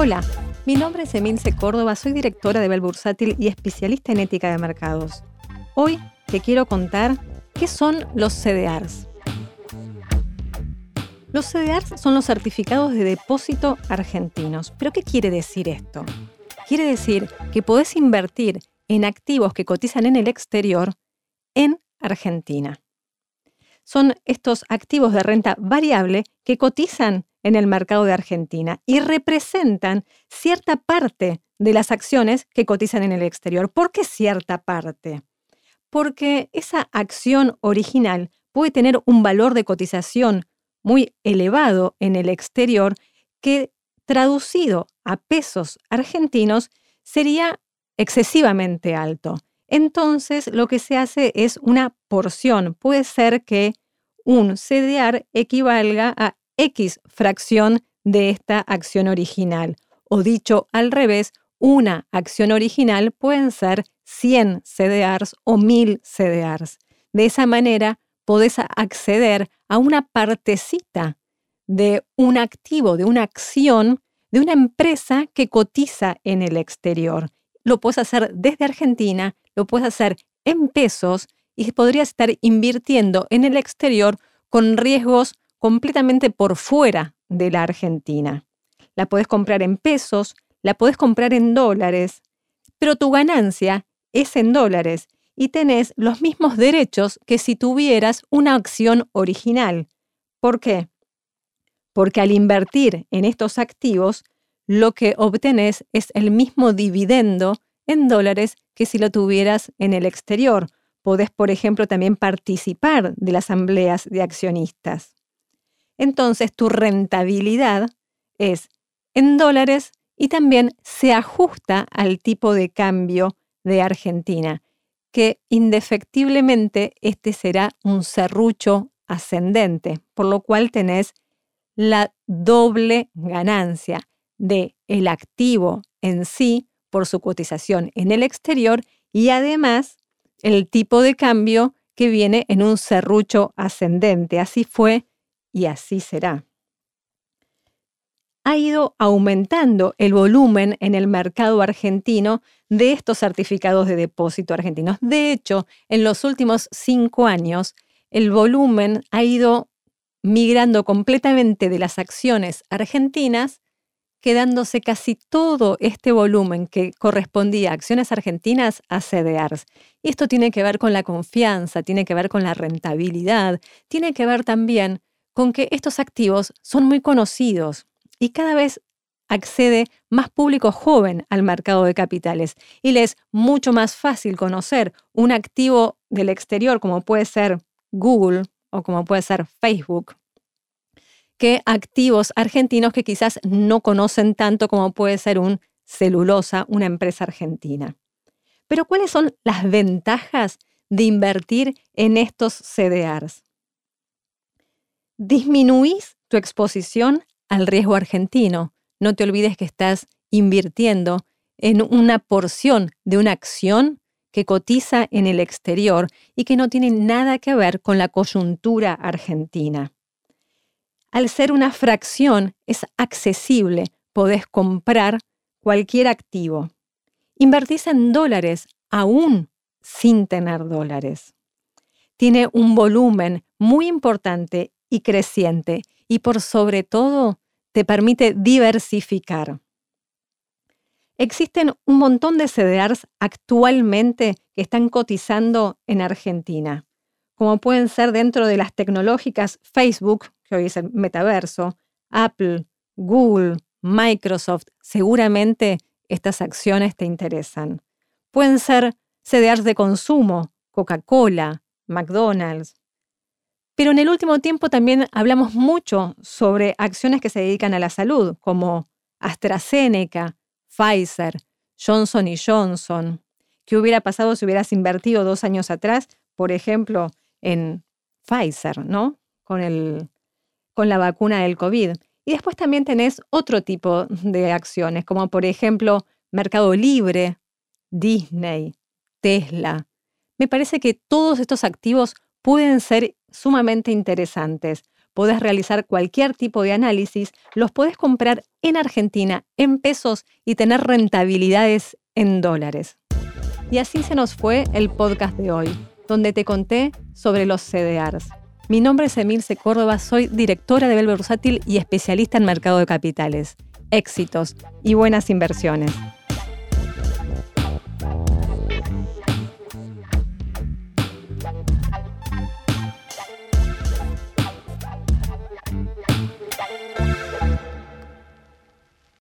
Hola, mi nombre es Emilce Córdoba, soy directora de Belbursátil y especialista en ética de mercados. Hoy te quiero contar qué son los CDRs. Los CDRs son los certificados de depósito argentinos. ¿Pero qué quiere decir esto? Quiere decir que podés invertir en activos que cotizan en el exterior en Argentina. Son estos activos de renta variable que cotizan en el mercado de Argentina y representan cierta parte de las acciones que cotizan en el exterior. ¿Por qué cierta parte? Porque esa acción original puede tener un valor de cotización muy elevado en el exterior que traducido a pesos argentinos sería excesivamente alto. Entonces lo que se hace es una porción. Puede ser que un CDR equivalga a X fracción de esta acción original. O dicho al revés, una acción original pueden ser 100 CDRs o 1000 CDRs. De esa manera podés acceder a una partecita de un activo, de una acción de una empresa que cotiza en el exterior. Lo puedes hacer desde Argentina, lo puedes hacer en pesos y podrías estar invirtiendo en el exterior con riesgos completamente por fuera de la Argentina. La puedes comprar en pesos, la puedes comprar en dólares, pero tu ganancia es en dólares y tenés los mismos derechos que si tuvieras una acción original. ¿Por qué? Porque al invertir en estos activos, lo que obtenés es el mismo dividendo en dólares que si lo tuvieras en el exterior. Podés, por ejemplo, también participar de las asambleas de accionistas entonces tu rentabilidad es en dólares y también se ajusta al tipo de cambio de Argentina, que indefectiblemente este será un serrucho ascendente, por lo cual tenés la doble ganancia de el activo en sí por su cotización en el exterior y además el tipo de cambio que viene en un serrucho ascendente. Así fue y así será. Ha ido aumentando el volumen en el mercado argentino de estos certificados de depósito argentinos. De hecho, en los últimos cinco años, el volumen ha ido migrando completamente de las acciones argentinas, quedándose casi todo este volumen que correspondía a acciones argentinas a CDRs. Esto tiene que ver con la confianza, tiene que ver con la rentabilidad, tiene que ver también con que estos activos son muy conocidos y cada vez accede más público joven al mercado de capitales y le es mucho más fácil conocer un activo del exterior como puede ser Google o como puede ser Facebook que activos argentinos que quizás no conocen tanto como puede ser un celulosa, una empresa argentina. Pero ¿cuáles son las ventajas de invertir en estos CDRs? Disminuís tu exposición al riesgo argentino. No te olvides que estás invirtiendo en una porción de una acción que cotiza en el exterior y que no tiene nada que ver con la coyuntura argentina. Al ser una fracción, es accesible, podés comprar cualquier activo. Invertís en dólares aún sin tener dólares. Tiene un volumen muy importante y creciente y por sobre todo te permite diversificar. Existen un montón de CDRs actualmente que están cotizando en Argentina, como pueden ser dentro de las tecnológicas Facebook, que hoy es el metaverso, Apple, Google, Microsoft. Seguramente estas acciones te interesan. Pueden ser CDRs de consumo, Coca-Cola, McDonald's, pero en el último tiempo también hablamos mucho sobre acciones que se dedican a la salud, como AstraZeneca, Pfizer, Johnson Johnson. ¿Qué hubiera pasado si hubieras invertido dos años atrás, por ejemplo, en Pfizer, ¿no? Con, el, con la vacuna del COVID. Y después también tenés otro tipo de acciones, como por ejemplo Mercado Libre, Disney, Tesla. Me parece que todos estos activos pueden ser sumamente interesantes podés realizar cualquier tipo de análisis, los podés comprar en Argentina en pesos y tener rentabilidades en dólares. Y así se nos fue el podcast de hoy, donde te conté sobre los CDRs. Mi nombre es Emilce Córdoba, soy directora de Belver Bursátil y especialista en mercado de capitales. Éxitos y buenas inversiones.